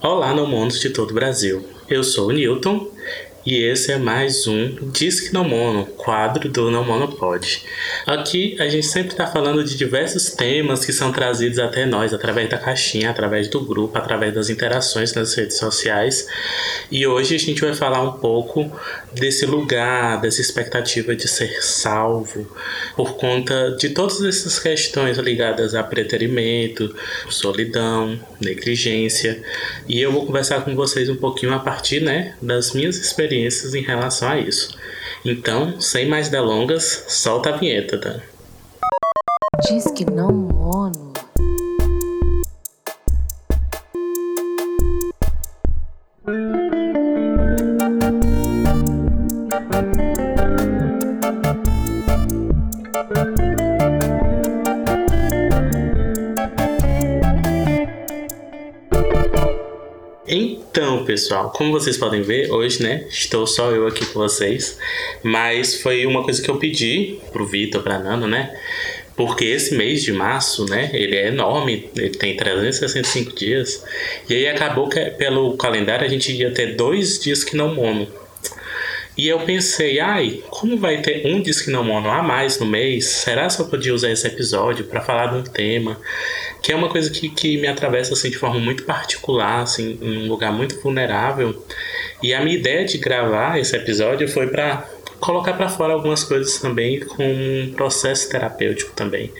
Olá, nomonos de todo o Brasil. Eu sou o Newton e esse é mais um Disque Não Mono, quadro do Não Monopod. Aqui a gente sempre está falando de diversos temas que são trazidos até nós através da caixinha, através do grupo, através das interações nas redes sociais. E hoje a gente vai falar um pouco desse lugar, dessa expectativa de ser salvo, por conta de todas essas questões ligadas a preterimento, solidão, negligência. E eu vou conversar com vocês um pouquinho a partir né, das minhas experiências experiências em relação a isso. Então, sem mais delongas, solta a vinheta, tá? Diz que não mono. Pessoal, como vocês podem ver, hoje, né, estou só eu aqui com vocês, mas foi uma coisa que eu pedi pro Vitor, pra Nana, né, porque esse mês de março, né, ele é enorme, ele tem 365 dias, e aí acabou que pelo calendário a gente ia ter dois dias que não mono, e eu pensei, ai, como vai ter um Disque Não Mono a mais no mês? Será que eu podia usar esse episódio para falar de um tema? Que é uma coisa que, que me atravessa assim, de forma muito particular, assim, em um lugar muito vulnerável. E a minha ideia de gravar esse episódio foi para colocar para fora algumas coisas também com um processo terapêutico também.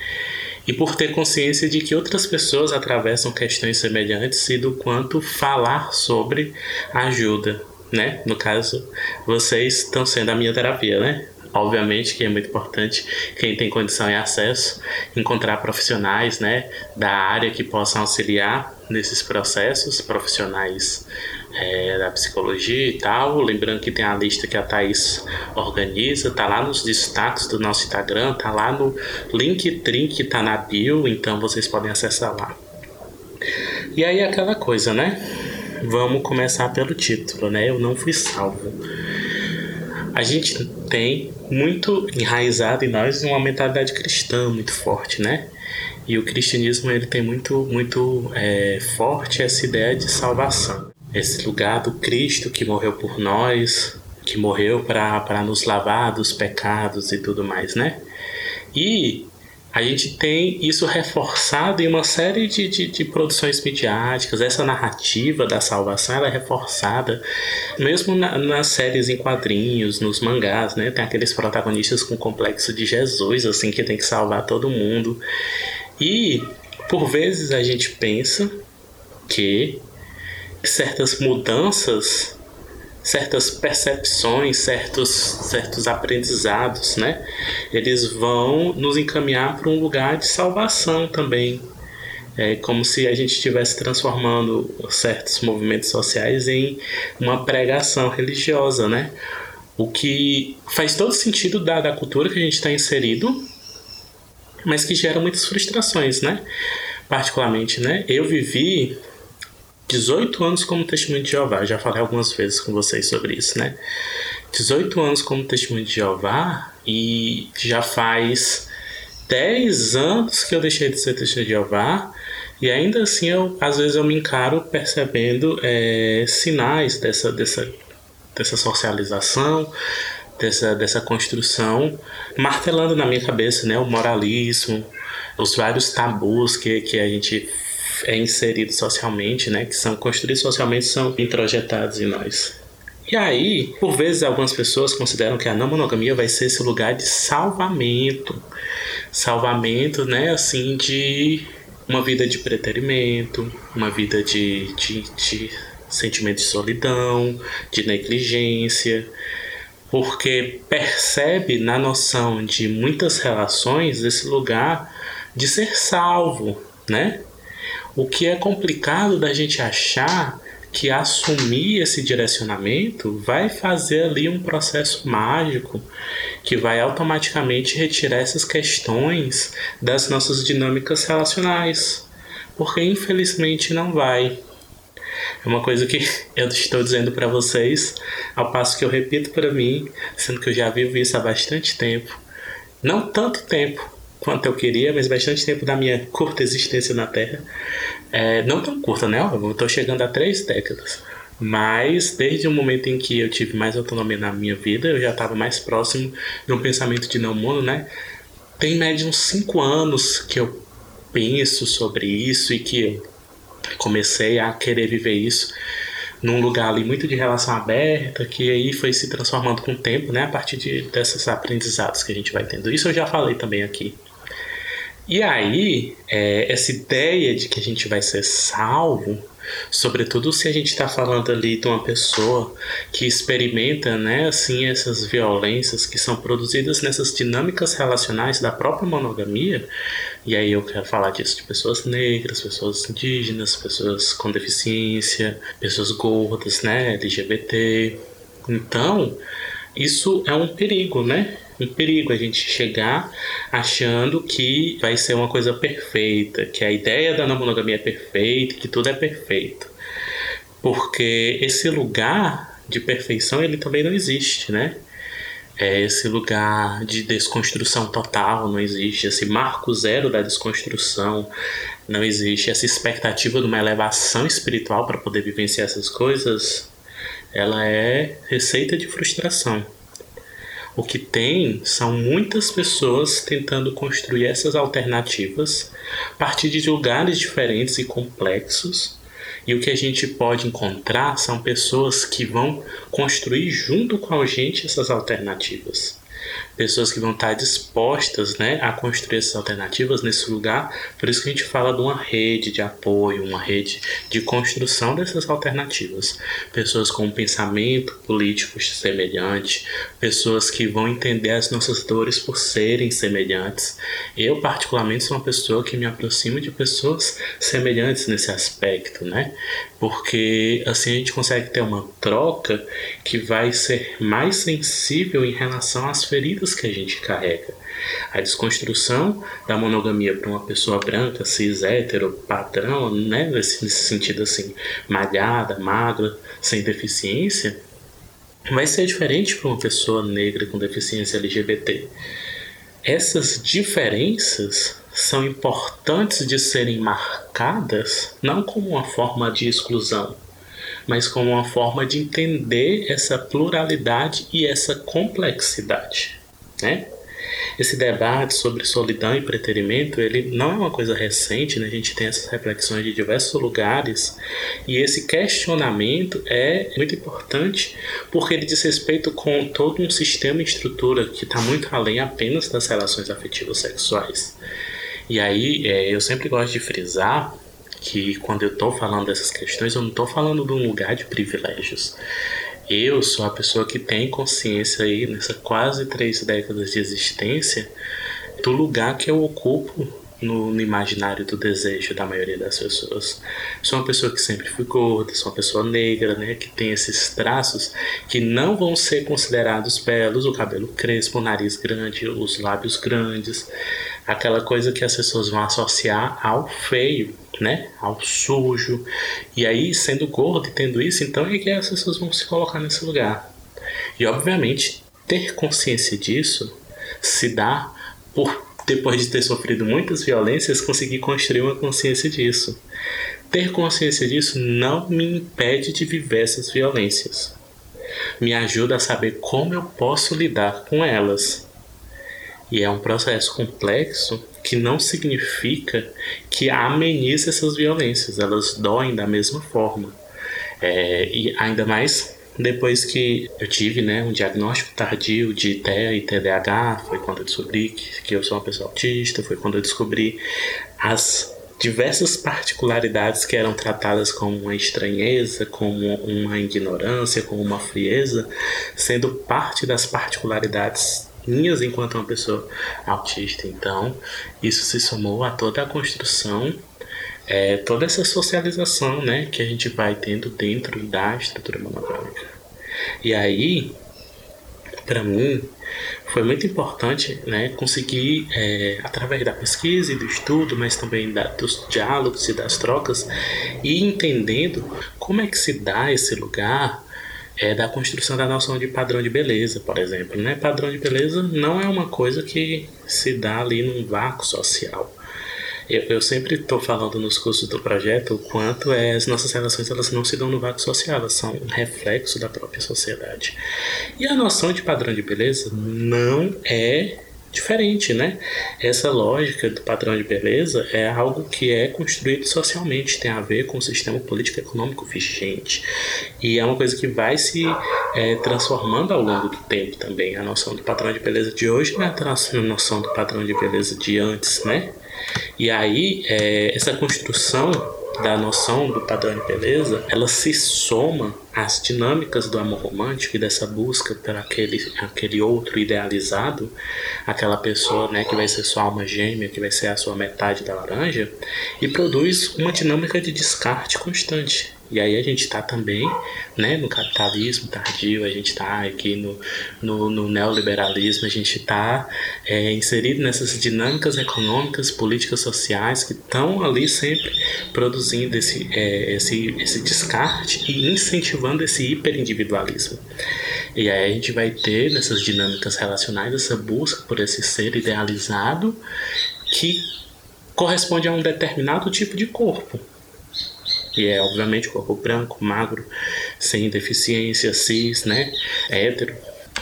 E por ter consciência de que outras pessoas atravessam questões semelhantes e do quanto falar sobre ajuda né? No caso, vocês estão sendo a minha terapia, né? Obviamente que é muito importante quem tem condição e acesso encontrar profissionais, né, da área que possam auxiliar nesses processos, profissionais é, da psicologia e tal. Lembrando que tem a lista que a Thaís organiza, tá lá nos destaques do nosso Instagram, tá lá no Linktree que tá na bio, então vocês podem acessar lá. E aí aquela coisa, né? Vamos começar pelo título, né? Eu não fui salvo. A gente tem muito enraizado em nós uma mentalidade cristã muito forte, né? E o cristianismo ele tem muito, muito é, forte essa ideia de salvação. Esse lugar do Cristo que morreu por nós, que morreu para nos lavar dos pecados e tudo mais, né? E a gente tem isso reforçado em uma série de, de, de, produções midiáticas. Essa narrativa da salvação ela é reforçada mesmo na, nas séries em quadrinhos, nos mangás, né? Tem aqueles protagonistas com complexo de Jesus, assim, que tem que salvar todo mundo. E por vezes a gente pensa que certas mudanças certas percepções, certos, certos aprendizados, né? Eles vão nos encaminhar para um lugar de salvação também. É como se a gente estivesse transformando certos movimentos sociais em uma pregação religiosa, né? O que faz todo sentido da, da cultura que a gente está inserido, mas que gera muitas frustrações, né? Particularmente, né? Eu vivi 18 anos como testemunho de Jeová. Já falei algumas vezes com vocês sobre isso, né? 18 anos como testemunho de Jeová e já faz 10 anos que eu deixei de ser testemunho de Jeová. E ainda assim, eu, às vezes eu me encaro percebendo é, sinais dessa, dessa, dessa socialização, dessa, dessa construção, martelando na minha cabeça né, o moralismo, os vários tabus que, que a gente é inserido socialmente, né, que são construídos socialmente, são introjetados em nós. E aí, por vezes, algumas pessoas consideram que a não monogamia vai ser esse lugar de salvamento. Salvamento, né, assim, de uma vida de preterimento, uma vida de, de, de sentimento de solidão, de negligência, porque percebe na noção de muitas relações esse lugar de ser salvo, né? O que é complicado da gente achar que assumir esse direcionamento vai fazer ali um processo mágico que vai automaticamente retirar essas questões das nossas dinâmicas relacionais. Porque infelizmente não vai. É uma coisa que eu estou dizendo para vocês, ao passo que eu repito para mim, sendo que eu já vivo isso há bastante tempo. Não tanto tempo quanto eu queria, mas bastante tempo da minha curta existência na Terra. É, não tão curta, né? Eu estou chegando a três décadas. Mas desde o momento em que eu tive mais autonomia na minha vida, eu já estava mais próximo de um pensamento de não mundo, né? Tem média uns cinco anos que eu penso sobre isso e que eu comecei a querer viver isso num lugar ali muito de relação aberta, que aí foi se transformando com o tempo, né? A partir de, desses aprendizados que a gente vai tendo. Isso eu já falei também aqui. E aí, é, essa ideia de que a gente vai ser salvo Sobretudo se a gente está falando ali de uma pessoa que experimenta, né, assim, essas violências que são produzidas nessas dinâmicas relacionais da própria monogamia. E aí eu quero falar disso de pessoas negras, pessoas indígenas, pessoas com deficiência, pessoas gordas, né, LGBT. Então, isso é um perigo, né? Um perigo a gente chegar achando que vai ser uma coisa perfeita, que a ideia da não monogamia é perfeita, que tudo é perfeito. Porque esse lugar de perfeição ele também não existe, né? É esse lugar de desconstrução total não existe, esse marco zero da desconstrução não existe, essa expectativa de uma elevação espiritual para poder vivenciar essas coisas, ela é receita de frustração. O que tem são muitas pessoas tentando construir essas alternativas a partir de lugares diferentes e complexos. E o que a gente pode encontrar são pessoas que vão construir junto com a gente essas alternativas pessoas que vão estar dispostas né, a construir essas alternativas nesse lugar. Por isso que a gente fala de uma rede de apoio, uma rede de construção dessas alternativas. Pessoas com um pensamento político semelhante, pessoas que vão entender as nossas dores por serem semelhantes. Eu, particularmente, sou uma pessoa que me aproxima de pessoas semelhantes nesse aspecto, né? Porque assim a gente consegue ter uma troca que vai ser mais sensível em relação às feridas que a gente carrega. A desconstrução da monogamia para uma pessoa branca, cis, hétero, padrão, né, nesse, nesse sentido assim, malhada, magra, sem deficiência, vai ser diferente para uma pessoa negra com deficiência LGBT. Essas diferenças são importantes de serem marcadas não como uma forma de exclusão, mas como uma forma de entender essa pluralidade e essa complexidade né? Esse debate sobre solidão e preterimento, ele não é uma coisa recente, né? A gente tem essas reflexões de diversos lugares e esse questionamento é muito importante porque ele diz respeito com todo um sistema e estrutura que está muito além apenas das relações afetivas sexuais. E aí, é, eu sempre gosto de frisar que quando eu estou falando dessas questões, eu não estou falando de um lugar de privilégios eu sou a pessoa que tem consciência aí nessa quase três décadas de existência do lugar que eu ocupo no, no, imaginário do desejo da maioria das pessoas. Sou uma pessoa que sempre fui gorda, sou uma pessoa negra, né, que tem esses traços que não vão ser considerados belos, o cabelo crespo, o nariz grande, os lábios grandes, aquela coisa que as pessoas vão associar ao feio, né, ao sujo. E aí, sendo gordo e tendo isso, então é que as pessoas vão se colocar nesse lugar. E obviamente, ter consciência disso se dá por depois de ter sofrido muitas violências, conseguir construir uma consciência disso. Ter consciência disso não me impede de viver essas violências. Me ajuda a saber como eu posso lidar com elas. E é um processo complexo que não significa que amenize essas violências, elas doem da mesma forma. É, e ainda mais depois que eu tive né, um diagnóstico tardio de TEA e TDAH, foi quando eu descobri que, que eu sou uma pessoa autista, foi quando eu descobri as diversas particularidades que eram tratadas como uma estranheza, como uma ignorância, como uma frieza, sendo parte das particularidades minhas enquanto uma pessoa autista. Então, isso se somou a toda a construção, é, toda essa socialização né, que a gente vai tendo dentro da estrutura monogâmica. E aí, para mim, foi muito importante né, conseguir, é, através da pesquisa e do estudo, mas também da, dos diálogos e das trocas, ir entendendo como é que se dá esse lugar é da construção da noção de padrão de beleza, por exemplo. Né? Padrão de beleza não é uma coisa que se dá ali num vácuo social. Eu, eu sempre estou falando nos cursos do projeto o quanto é, as nossas relações elas não se dão no vácuo social, elas são um reflexo da própria sociedade. E a noção de padrão de beleza não é diferente, né? Essa lógica do padrão de beleza é algo que é construído socialmente, tem a ver com o sistema político econômico vigente. E é uma coisa que vai se é, transformando ao longo do tempo também. A noção do padrão de beleza de hoje não é a noção do padrão de beleza de antes, né? E aí, é, essa construção da noção do padrão de beleza, ela se soma às dinâmicas do amor romântico e dessa busca por aquele, aquele outro idealizado, aquela pessoa né, que vai ser sua alma gêmea, que vai ser a sua metade da laranja, e produz uma dinâmica de descarte constante. E aí a gente está também né, no capitalismo tardio, a gente está aqui no, no, no, neoliberalismo, a gente está é, inserido nessas dinâmicas econômicas, políticas, sociais que estão ali sempre produzindo esse, é, esse, esse descarte e incentivando esse hiperindividualismo. E aí a gente vai ter nessas dinâmicas relacionais essa busca por esse ser idealizado que corresponde a um determinado tipo de corpo que é obviamente corpo branco, magro, sem deficiência, cis, né, hétero,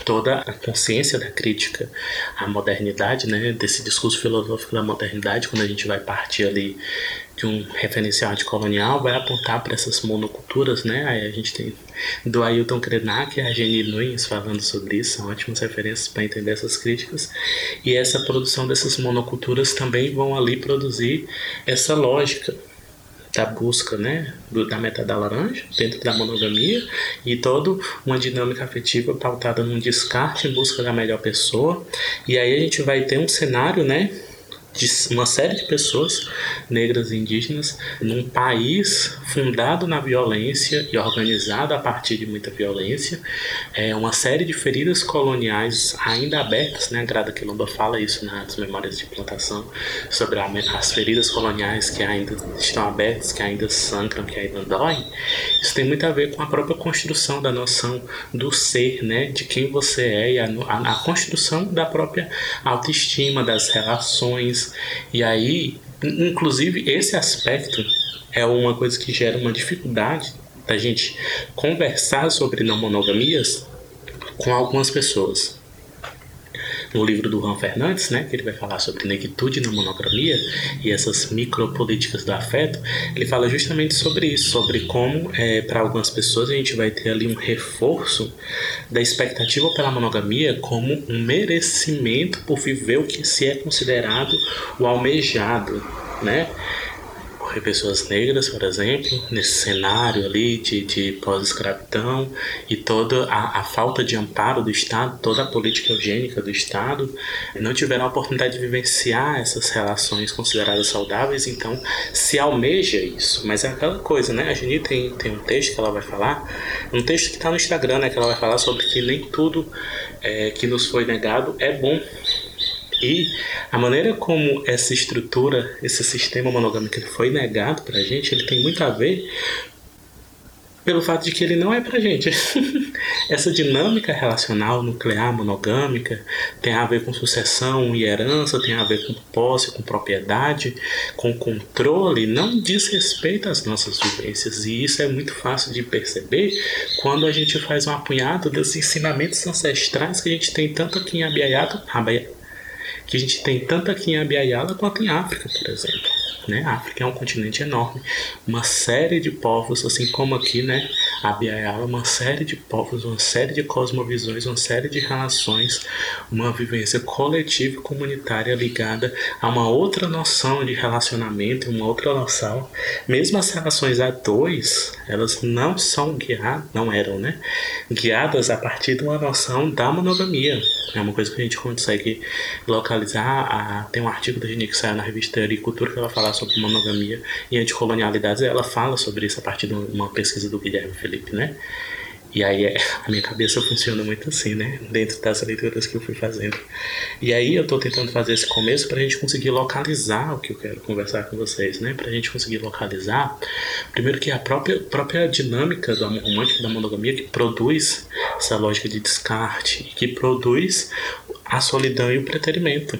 toda a consciência da crítica à modernidade, né, desse discurso filosófico da modernidade, quando a gente vai partir ali de um referencial anticolonial, vai apontar para essas monoculturas, né? Aí a gente tem do Ailton Krenak e a Jenny Nunes falando sobre isso, são ótimas referências para entender essas críticas. E essa produção dessas monoculturas também vão ali produzir essa lógica da busca né, da meta da laranja dentro da monogamia e toda uma dinâmica afetiva pautada num descarte em busca da melhor pessoa. E aí a gente vai ter um cenário, né? De uma série de pessoas negras e indígenas num país fundado na violência e organizado a partir de muita violência, é uma série de feridas coloniais ainda abertas, né? A Grada Quilomba fala isso nas memórias de plantação sobre a, as feridas coloniais que ainda estão abertas, que ainda sangram, que ainda doem. Isso tem muito a ver com a própria construção da noção do ser, né? De quem você é e a, a, a construção da própria autoestima, das relações e aí, inclusive, esse aspecto é uma coisa que gera uma dificuldade da gente conversar sobre não monogamias com algumas pessoas no livro do Juan Fernandes, né, que ele vai falar sobre negritude na monogamia e essas micropolíticas do afeto, ele fala justamente sobre isso, sobre como é, para algumas pessoas a gente vai ter ali um reforço da expectativa pela monogamia como um merecimento por viver o que se é considerado o almejado, né? Pessoas negras, por exemplo, nesse cenário ali de, de pós-escravidão e toda a, a, falta de amparo do Estado, toda a política eugênica do Estado, não tiveram a oportunidade de vivenciar essas relações consideradas saudáveis, então se almeja isso. Mas é aquela coisa, né? A Geni tem, tem um texto que ela vai falar, um texto que está no Instagram, né? Que ela vai falar sobre que nem tudo é, que nos foi negado é bom. E a maneira como essa estrutura, esse sistema monogâmico ele foi negado pra gente, ele tem muito a ver pelo fato de que ele não é pra gente. Essa dinâmica relacional nuclear monogâmica tem a ver com sucessão e herança, tem a ver com posse, com propriedade, com controle, não diz respeito às nossas vivências. E isso é muito fácil de perceber quando a gente faz um apunhado dos ensinamentos ancestrais que a gente tem tanto aqui em Abiaiado, que a gente tem tanto aqui em Abiaiala quanto em África, por exemplo. Né? A África é um continente enorme, uma série de povos, assim como aqui, né? A Biayala, uma série de povos, uma série de cosmovisões, uma série de relações, uma vivência coletiva e comunitária ligada a uma outra noção de relacionamento, uma outra noção. Mesmo as relações a dois, elas não são guiadas, não eram, né? Guiadas a partir de uma noção da monogamia. É uma coisa que a gente consegue localizar. A, tem um artigo da Gini que saiu na revista Agricultura que ela fala sobre monogamia e anticolonialidades, ela fala sobre isso a partir de uma pesquisa do Guilherme Felipe, né? E aí é, a minha cabeça funciona muito assim, né? Dentro das leituras que eu fui fazendo. E aí eu tô tentando fazer esse começo pra gente conseguir localizar o que eu quero conversar com vocês, né? Pra gente conseguir localizar, primeiro que a própria, própria dinâmica do amor romântico, da monogamia, que produz essa lógica de descarte, que produz a solidão e o preterimento.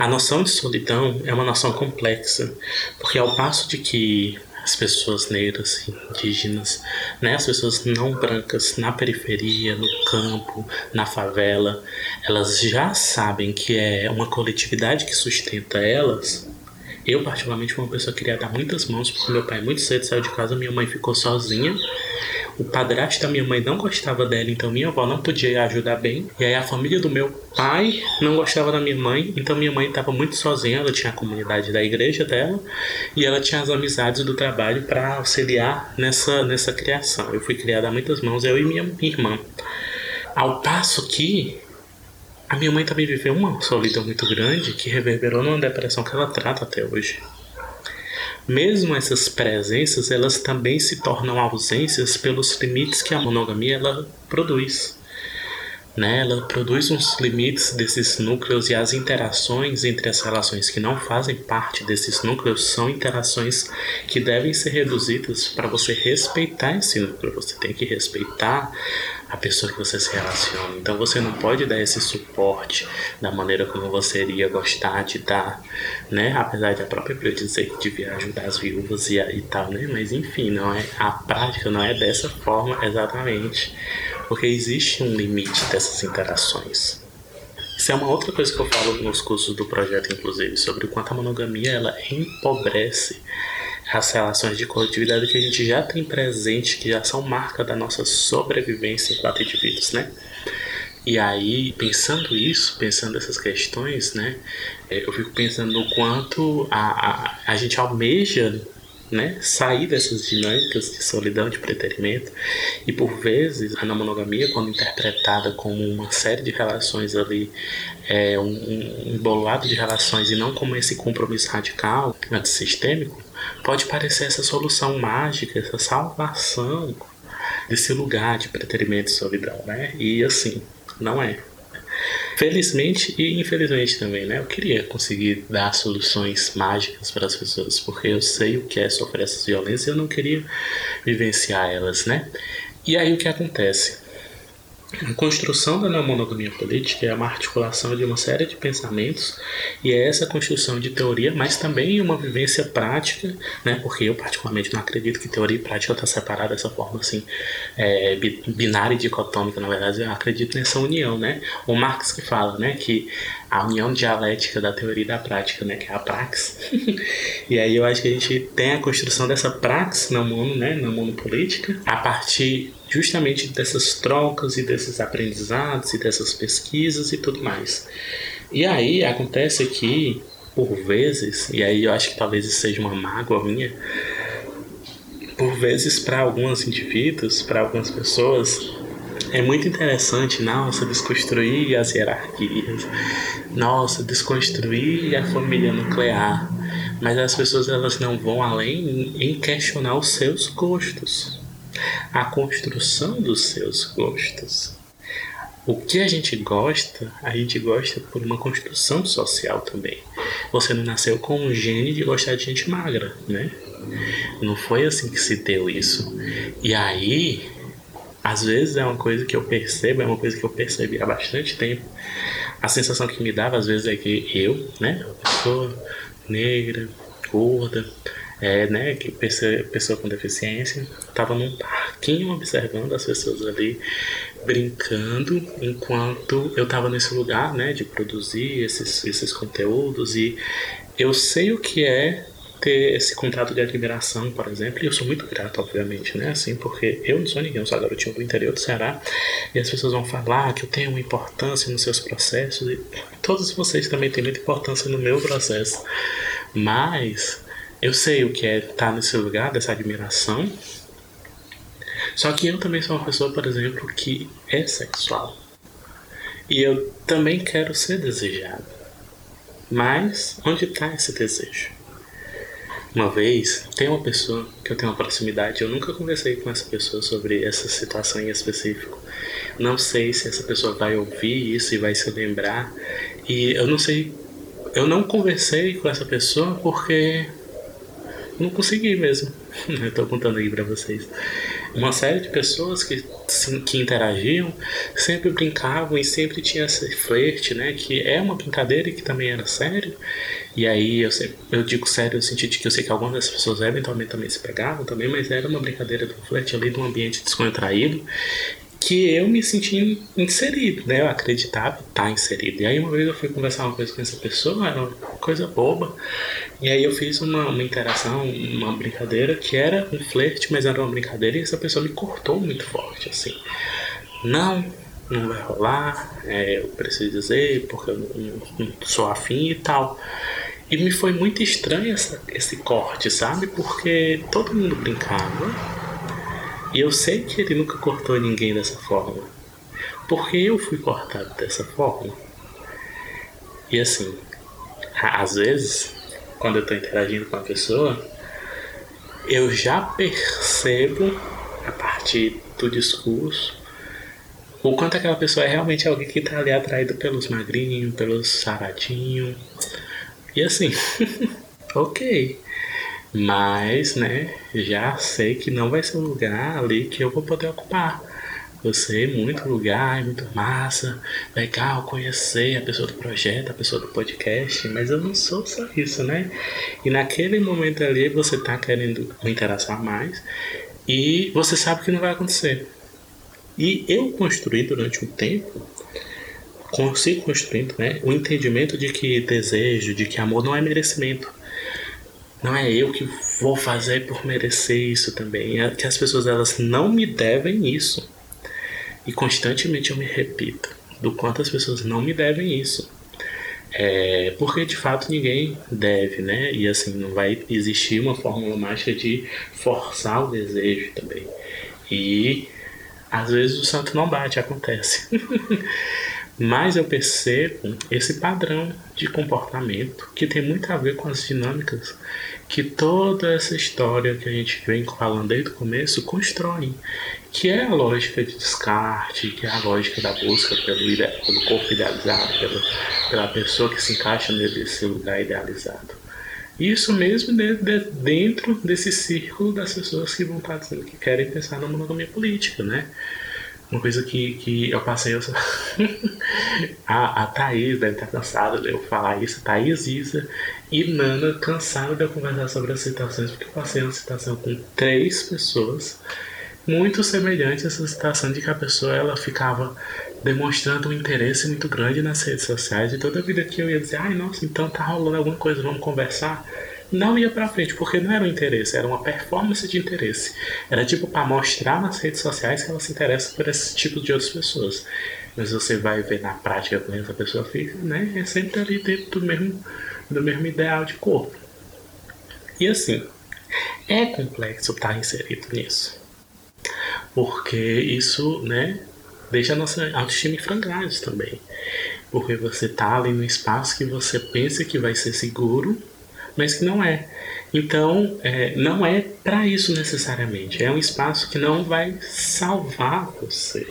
A noção de solidão é uma noção complexa, porque ao passo de que as pessoas negras, indígenas, né, as pessoas não brancas na periferia, no campo, na favela, elas já sabem que é uma coletividade que sustenta elas. Eu, particularmente, fui uma pessoa que queria dar muitas mãos, porque meu pai muito cedo saiu de casa, minha mãe ficou sozinha o padrasto da minha mãe não gostava dela, então minha avó não podia ajudar bem. E aí a família do meu pai não gostava da minha mãe, então minha mãe estava muito sozinha. Ela tinha a comunidade da igreja dela e ela tinha as amizades do trabalho para auxiliar nessa, nessa criação. Eu fui criada a muitas mãos, eu e minha irmã. Ao passo que a minha mãe também viveu uma solidão muito grande que reverberou numa depressão que ela trata até hoje. Mesmo essas presenças, elas também se tornam ausências pelos limites que a monogamia ela produz. Né? Ela produz uns limites desses núcleos e as interações entre as relações que não fazem parte desses núcleos são interações que devem ser reduzidas para você respeitar esse núcleo. Você tem que respeitar a pessoa que você se relaciona. Então você não pode dar esse suporte da maneira como você iria gostar de dar, né? Apesar de a própria Bíblia dizer que devia ajudar as viúvas e, e tal, né? Mas enfim, não é a prática não é dessa forma exatamente, porque existe um limite dessas interações. Isso é uma outra coisa que eu falo nos cursos do projeto, inclusive, sobre o quanto a monogamia ela empobrece as relações de coletividade que a gente já tem presente, que já são marca da nossa sobrevivência enquanto indivíduos, né? E aí, pensando isso, pensando essas questões, né, é, eu fico pensando no quanto a, a, a gente almeja né, sair dessas dinâmicas de solidão, de preterimento, e por vezes a monogamia, quando interpretada como uma série de relações ali, é, um, um embolado de relações e não como esse compromisso radical, antissistêmico, pode parecer essa solução mágica, essa salvação desse lugar de preterimento e solidão, né? E assim, não é. Felizmente e infelizmente também, né? Eu queria conseguir dar soluções mágicas para as pessoas, porque eu sei o que é sofrer essas violências e eu não queria vivenciar elas, né? E aí o que acontece? A construção da não monogamia política é uma articulação de uma série de pensamentos e é essa construção de teoria, mas também uma vivência prática, né? Porque eu particularmente não acredito que teoria e prática está separada dessa forma assim é, binária e dicotômica. Na verdade, eu acredito nessa união, né? O Marx que fala, né, que a união dialética da teoria e da prática, né, que é a prax. e aí eu acho que a gente tem a construção dessa prax na mono, né, na monopolítica, a partir justamente dessas trocas e desses aprendizados e dessas pesquisas e tudo mais. E aí acontece que, por vezes, e aí eu acho que talvez isso seja uma mágoa minha, por vezes para alguns indivíduos, para algumas pessoas, é muito interessante, nossa, desconstruir as hierarquias, nossa, desconstruir a família nuclear. Mas as pessoas elas não vão além em questionar os seus gostos a construção dos seus gostos. O que a gente gosta, a gente gosta por uma construção social também. Você não nasceu com um gene de gostar de gente magra, né? Não foi assim que se deu isso. E aí, às vezes é uma coisa que eu percebo, é uma coisa que eu percebi há bastante tempo. A sensação que me dava às vezes é que eu, né, pessoa negra, gorda, é, né, que pessoa, pessoa com deficiência, estava num parquinho observando as pessoas ali brincando enquanto eu estava nesse lugar, né, de produzir esses, esses conteúdos e eu sei o que é ter esse contato de admiração, por exemplo, e eu sou muito grato, obviamente, né? Assim, porque eu não sou ninguém, eu sou garotinho do interior do Ceará, e as pessoas vão falar que eu tenho uma importância nos seus processos, e todos vocês também têm muita importância no meu processo, mas eu sei o que é estar nesse lugar dessa admiração. Só que eu também sou uma pessoa, por exemplo, que é sexual. E eu também quero ser desejado. Mas onde está esse desejo? Uma vez, tem uma pessoa que eu tenho uma proximidade, eu nunca conversei com essa pessoa sobre essa situação em específico. Não sei se essa pessoa vai ouvir isso e vai se lembrar. E eu não sei, eu não conversei com essa pessoa porque não consegui mesmo. Eu tô contando aí para vocês. Uma série de pessoas que, que interagiam sempre brincavam e sempre tinha esse flerte, né? Que é uma brincadeira e que também era sério. E aí eu, eu digo sério no sentido de que eu sei que algumas dessas pessoas eventualmente também se pegavam também, mas era uma brincadeira do flerte ali, de um ambiente descontraído que eu me senti inserido, né? Eu acreditava estar tá inserido. E aí uma vez eu fui conversar uma coisa com essa pessoa, era uma coisa boba. E aí eu fiz uma, uma interação, uma brincadeira que era um flerte, mas era uma brincadeira e essa pessoa me cortou muito forte, assim. Não, não vai rolar, é, eu preciso dizer, porque eu não, não sou afim e tal. E me foi muito estranho essa, esse corte, sabe? Porque todo mundo brincava e eu sei que ele nunca cortou ninguém dessa forma. Porque eu fui cortado dessa forma. E assim, às vezes, quando eu estou interagindo com a pessoa, eu já percebo, a partir do discurso, o quanto aquela pessoa é realmente alguém que está ali atraído pelos magrinhos, pelos saradinhos. E assim, ok. Mas, né, já sei que não vai ser um lugar ali que eu vou poder ocupar. Eu sei muito lugar, muito massa, legal conhecer a pessoa do projeto, a pessoa do podcast, mas eu não sou só isso, né? E naquele momento ali você tá querendo interação a mais e você sabe que não vai acontecer. E eu construí durante um tempo, consigo construindo, né, o entendimento de que desejo, de que amor não é merecimento não é eu que vou fazer por merecer isso também. É que as pessoas elas não me devem isso. E constantemente eu me repito do quanto as pessoas não me devem isso. É, porque de fato ninguém deve, né? E assim, não vai existir uma fórmula mágica de forçar o desejo também. E às vezes o santo não bate, acontece. Mas eu percebo esse padrão de comportamento que tem muito a ver com as dinâmicas que toda essa história que a gente vem falando desde o começo constrói, que é a lógica de descarte, que é a lógica da busca pelo, pelo corpo idealizado, pelo, pela pessoa que se encaixa nesse lugar idealizado. Isso mesmo de, de, dentro desse círculo das pessoas que vão estar dizendo que querem pensar na monogamia política, né? Uma coisa que, que eu passei. Eu... a, a Thaís deve estar cansada de eu falar isso. Thaís, Isa e Nana cansaram de eu conversar sobre as citações, porque eu passei uma citação com três pessoas muito semelhante a essa citação de que a pessoa ela ficava demonstrando um interesse muito grande nas redes sociais e toda a vida que eu ia dizer, ai nossa, então tá rolando alguma coisa, vamos conversar não ia para frente, porque não era um interesse, era uma performance de interesse. Era tipo para mostrar nas redes sociais que ela se interessa por esse tipo de outras pessoas. Mas você vai ver na prática como essa pessoa fica, né? É sempre ali dentro do mesmo, do mesmo ideal de corpo. E assim, é complexo estar inserido nisso. Porque isso, né, deixa a nossa autoestima em frangalhos também. Porque você tá ali no espaço que você pensa que vai ser seguro mas que não é. Então, é, não é para isso necessariamente. É um espaço que não vai salvar você.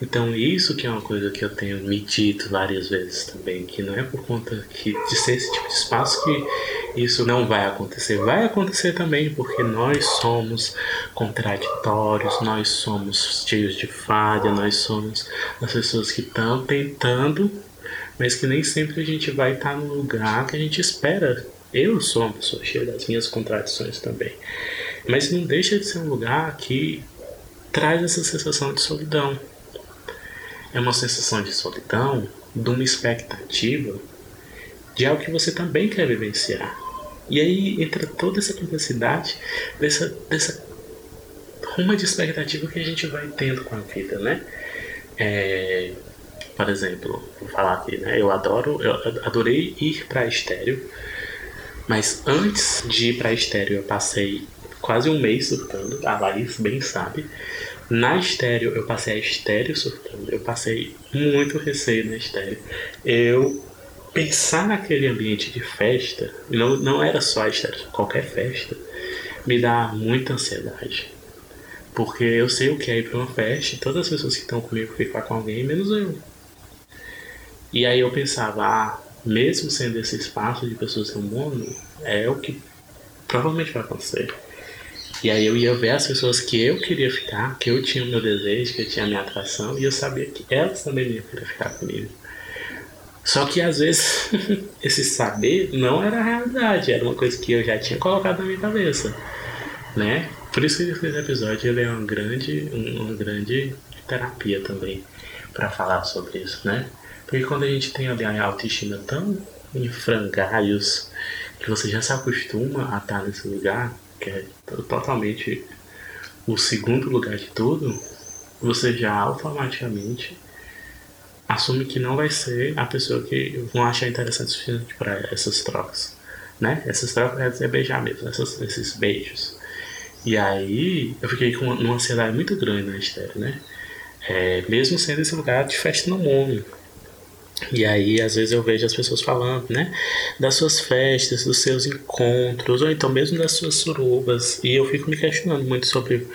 Então, isso que é uma coisa que eu tenho me dito várias vezes também, que não é por conta que, de ser esse tipo de espaço que isso não vai acontecer. Vai acontecer também, porque nós somos contraditórios, nós somos cheios de falha, nós somos as pessoas que estão tentando, mas que nem sempre a gente vai estar no lugar que a gente espera eu sou uma pessoa cheia das minhas contradições também. Mas não deixa de ser um lugar que traz essa sensação de solidão. É uma sensação de solidão, de uma expectativa de algo que você também quer vivenciar. E aí entra toda essa complexidade dessa, dessa ruma de expectativa que a gente vai tendo com a vida, né? É, por exemplo, vou falar aqui, né? Eu adoro, eu adorei ir para estéreo mas antes de ir pra estéreo, eu passei quase um mês surtando. A Laís bem sabe. Na estéreo, eu passei a estéreo surtando. Eu passei muito receio na estéreo. Eu pensar naquele ambiente de festa, não, não era só a história, qualquer festa, me dá muita ansiedade. Porque eu sei o que é ir pra uma festa e todas as pessoas que estão comigo ficar com alguém, menos eu. E aí eu pensava, ah, mesmo sendo esse espaço de pessoas do mundo, é o que provavelmente vai acontecer. E aí eu ia ver as pessoas que eu queria ficar, que eu tinha o meu desejo, que eu tinha a minha atração, e eu sabia que elas também iam querer ficar comigo. Só que às vezes esse saber não era a realidade, era uma coisa que eu já tinha colocado na minha cabeça, né? Por isso que esse episódio ele é uma grande, uma grande terapia também para falar sobre isso, né? Porque quando a gente tem ali a autoestima tão em frangalhos que você já se acostuma a estar nesse lugar, que é totalmente o segundo lugar de tudo, você já automaticamente assume que não vai ser a pessoa que vão achar interessante o suficiente para essas trocas, né? Essas trocas é beijar mesmo, essas, esses beijos. E aí eu fiquei com uma, ansiedade muito grande na história, né? É, mesmo sendo esse lugar de festa no mundo. E aí, às vezes, eu vejo as pessoas falando, né? Das suas festas, dos seus encontros, ou então mesmo das suas surubas. E eu fico me questionando muito sobre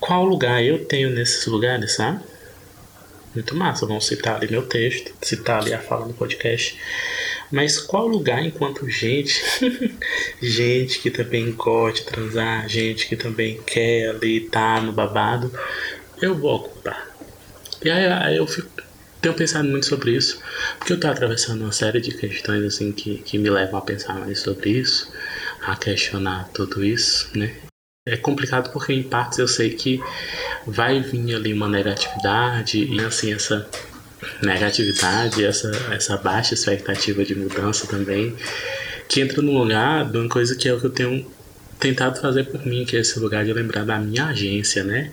qual lugar eu tenho nesses lugares, sabe? Muito massa, vamos citar ali meu texto, citar ali a fala no podcast. Mas qual lugar enquanto gente, gente que também gosta de transar, gente que também quer ali estar tá no babado, eu vou ocupar. E aí, aí eu fico tenho pensado muito sobre isso, porque eu estou atravessando uma série de questões assim que, que me levam a pensar mais sobre isso, a questionar tudo isso, né? É complicado porque em partes eu sei que vai vir ali uma negatividade e assim essa negatividade, essa, essa baixa expectativa de mudança também, que entra no lugar de uma coisa que é o que eu tenho tentado fazer por mim, que é esse lugar de lembrar da minha agência, né?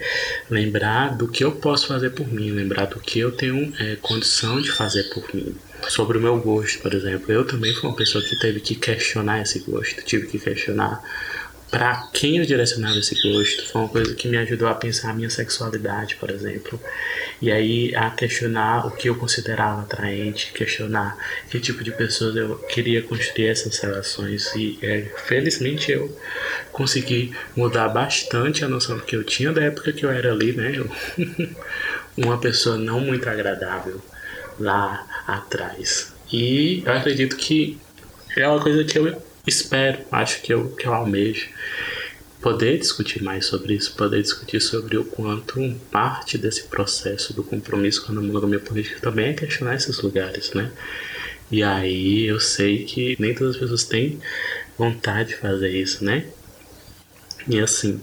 Lembrar do que eu posso fazer por mim, lembrar do que eu tenho é, condição de fazer por mim. Sobre o meu gosto, por exemplo, eu também fui uma pessoa que teve que questionar esse gosto, tive que questionar para quem eu direcionava esse gosto. Foi uma coisa que me ajudou a pensar a minha sexualidade, por exemplo. E aí a questionar o que eu considerava atraente, questionar que tipo de pessoas eu queria construir essas relações. E é, felizmente eu consegui mudar bastante a noção que eu tinha da época que eu era ali, né? Eu, uma pessoa não muito agradável lá atrás. E eu acredito que é uma coisa que eu espero, acho que eu, que eu almejo poder discutir mais sobre isso, poder discutir sobre o quanto parte desse processo do compromisso com a monogamia política também é questionar esses lugares, né? E aí eu sei que nem todas as pessoas têm vontade de fazer isso, né? E assim,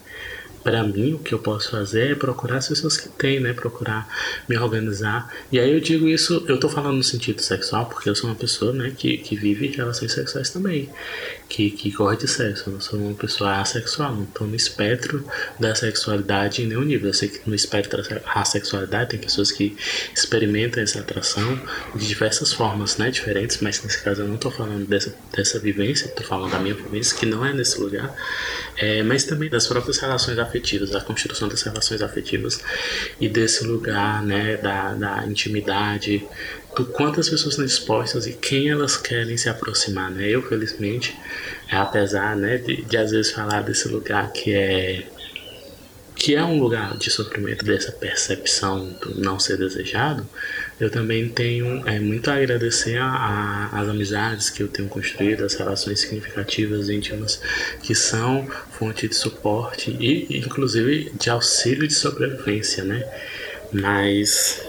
para mim, o que eu posso fazer é procurar as pessoas que têm, né? Procurar me organizar. E aí eu digo isso, eu tô falando no sentido sexual, porque eu sou uma pessoa, né, que, que vive relações sexuais também. Que, que gosta de sexo. Eu não sou uma pessoa assexual, não tô no espectro da sexualidade em nenhum nível. Eu sei que no espectro da assexualidade tem pessoas que experimentam essa atração de diversas formas, né? Diferentes, mas nesse caso eu não tô falando dessa, dessa vivência, tô falando da minha vivência, que não é nesse lugar. É, mas também das próprias relações afetivas, a construção das relações afetivas e desse lugar, né, da, da intimidade, do quanto as pessoas estão dispostas e quem elas querem se aproximar, né? Eu, felizmente, apesar, né, de, de às vezes falar desse lugar que é que é um lugar de sofrimento dessa percepção do não ser desejado, eu também tenho é, muito a agradecer as amizades que eu tenho construído, as relações significativas, íntimas, que são fonte de suporte e, inclusive, de auxílio de sobrevivência, né? Mas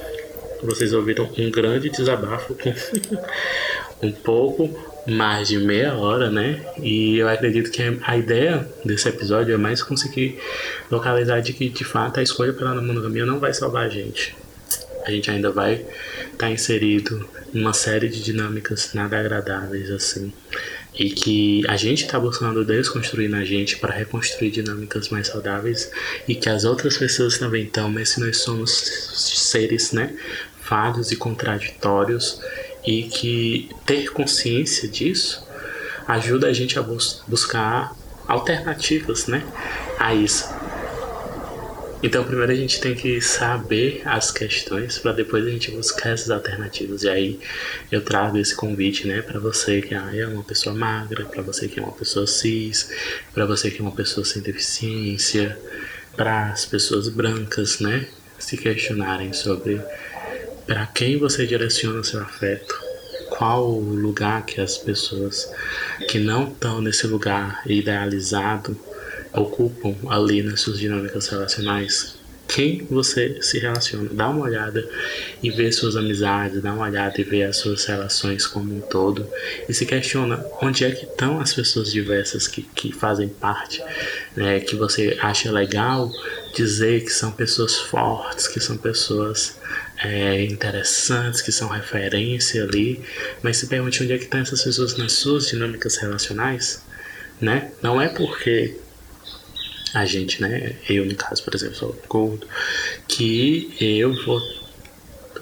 vocês ouviram um grande desabafo um pouco mais de meia hora, né? E eu acredito que a ideia desse episódio é mais conseguir localizar de que, de fato, a escolha pela monogamia não vai salvar a gente. A gente ainda vai estar tá inserido em uma série de dinâmicas nada agradáveis assim. E que a gente está buscando desconstruir na gente para reconstruir dinâmicas mais saudáveis. E que as outras pessoas também estão, mas se nós somos seres, né, falhos e contraditórios e que ter consciência disso ajuda a gente a bus buscar alternativas, né, a isso. Então, primeiro a gente tem que saber as questões para depois a gente buscar essas alternativas. E aí eu trago esse convite, né, para você que é uma pessoa magra, para você que é uma pessoa cis, para você que é uma pessoa sem deficiência, para as pessoas brancas, né, se questionarem sobre para quem você direciona seu afeto, qual o lugar que as pessoas que não estão nesse lugar idealizado ocupam ali nas suas dinâmicas relacionais. Quem você se relaciona, dá uma olhada e vê suas amizades, dá uma olhada e vê as suas relações como um todo e se questiona onde é que estão as pessoas diversas que, que fazem parte, né, que você acha legal dizer que são pessoas fortes, que são pessoas é, interessantes, que são referência ali, mas se pergunte onde é que estão essas pessoas nas suas dinâmicas relacionais, né? Não é porque a gente, né? Eu, no caso, por exemplo, sou gordo, que eu vou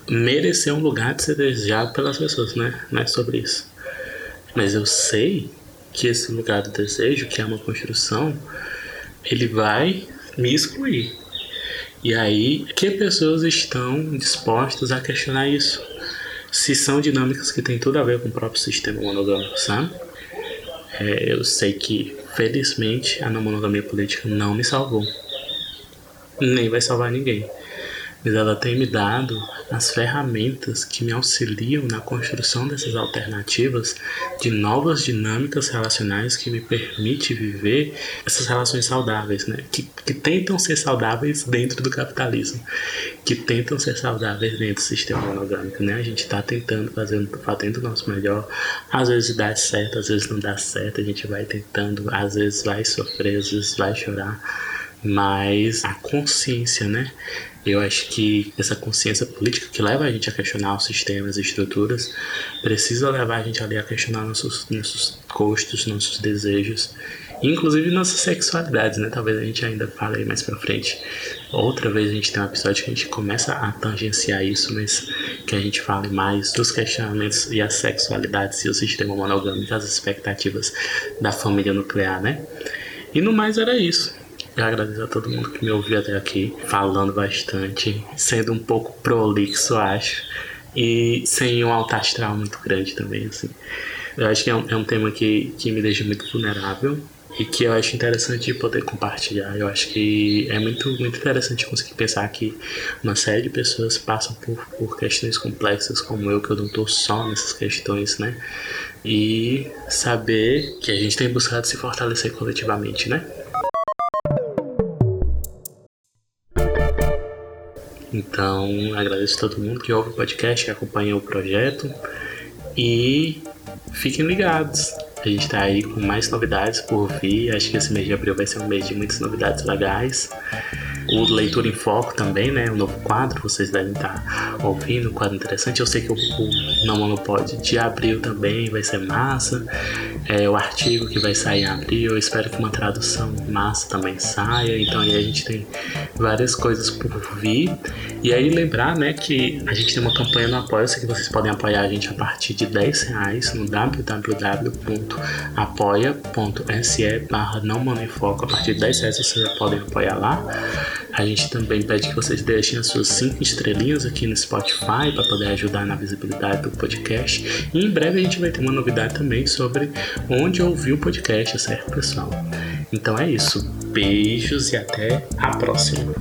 merecer um lugar de ser desejado pelas pessoas, né? Não é sobre isso. Mas eu sei que esse lugar do desejo, que é uma construção, ele vai me excluir. E aí, que pessoas estão dispostas a questionar isso? Se são dinâmicas que têm tudo a ver com o próprio sistema monogâmico, sabe? É, eu sei que Felizmente, a não monogamia política não me salvou. Nem vai salvar ninguém. Mas ela tem me dado as ferramentas que me auxiliam na construção dessas alternativas de novas dinâmicas relacionais que me permite viver essas relações saudáveis, né? que, que tentam ser saudáveis dentro do capitalismo, que tentam ser saudáveis dentro do sistema monogâmico. Né? A gente está tentando, fazendo, fazendo o nosso melhor, às vezes dá certo, às vezes não dá certo, a gente vai tentando, às vezes vai sofrer, às vezes vai chorar, mas a consciência, né? Eu acho que essa consciência política que leva a gente a questionar os sistemas e estruturas precisa levar a gente ali a questionar nossos, nossos gostos, nossos desejos, inclusive nossas sexualidades, né? Talvez a gente ainda fale aí mais pra frente. Outra vez a gente tem um episódio que a gente começa a tangenciar isso, mas que a gente fale mais dos questionamentos e as sexualidades e o sistema monogâmico, as expectativas da família nuclear, né? E no mais era isso. Eu agradeço a todo mundo que me ouviu até aqui, falando bastante, sendo um pouco prolixo, acho, e sem um alto astral muito grande também, assim. Eu acho que é um, é um tema que, que me deixa muito vulnerável e que eu acho interessante de poder compartilhar. Eu acho que é muito, muito interessante conseguir pensar que uma série de pessoas passam por, por questões complexas como eu, que eu não estou só nessas questões, né? E saber que a gente tem buscado se fortalecer coletivamente, né? Então, agradeço a todo mundo que ouve o podcast, que acompanha o projeto e fiquem ligados. A gente está aí com mais novidades por vir. Acho que esse mês de abril vai ser um mês de muitas novidades legais. O Leitura em Foco também, né? Um novo quadro, vocês devem estar ouvindo, um quadro interessante. Eu sei que o, o Não Monopode de abril também vai ser massa. É, o artigo que vai sair em abril, eu espero que uma tradução massa também saia. Então aí a gente tem várias coisas por vir. E aí lembrar, né, que a gente tem uma campanha no Apoia-se que vocês podem apoiar a gente a partir de 10 reais no www.apoia.se barra não foco. A partir de 10 reais vocês já podem apoiar lá. A gente também pede que vocês deixem as suas 5 estrelinhas aqui no Spotify para poder ajudar na visibilidade do podcast. E em breve a gente vai ter uma novidade também sobre onde ouvir o podcast, certo, pessoal? Então é isso. Beijos e até a próxima.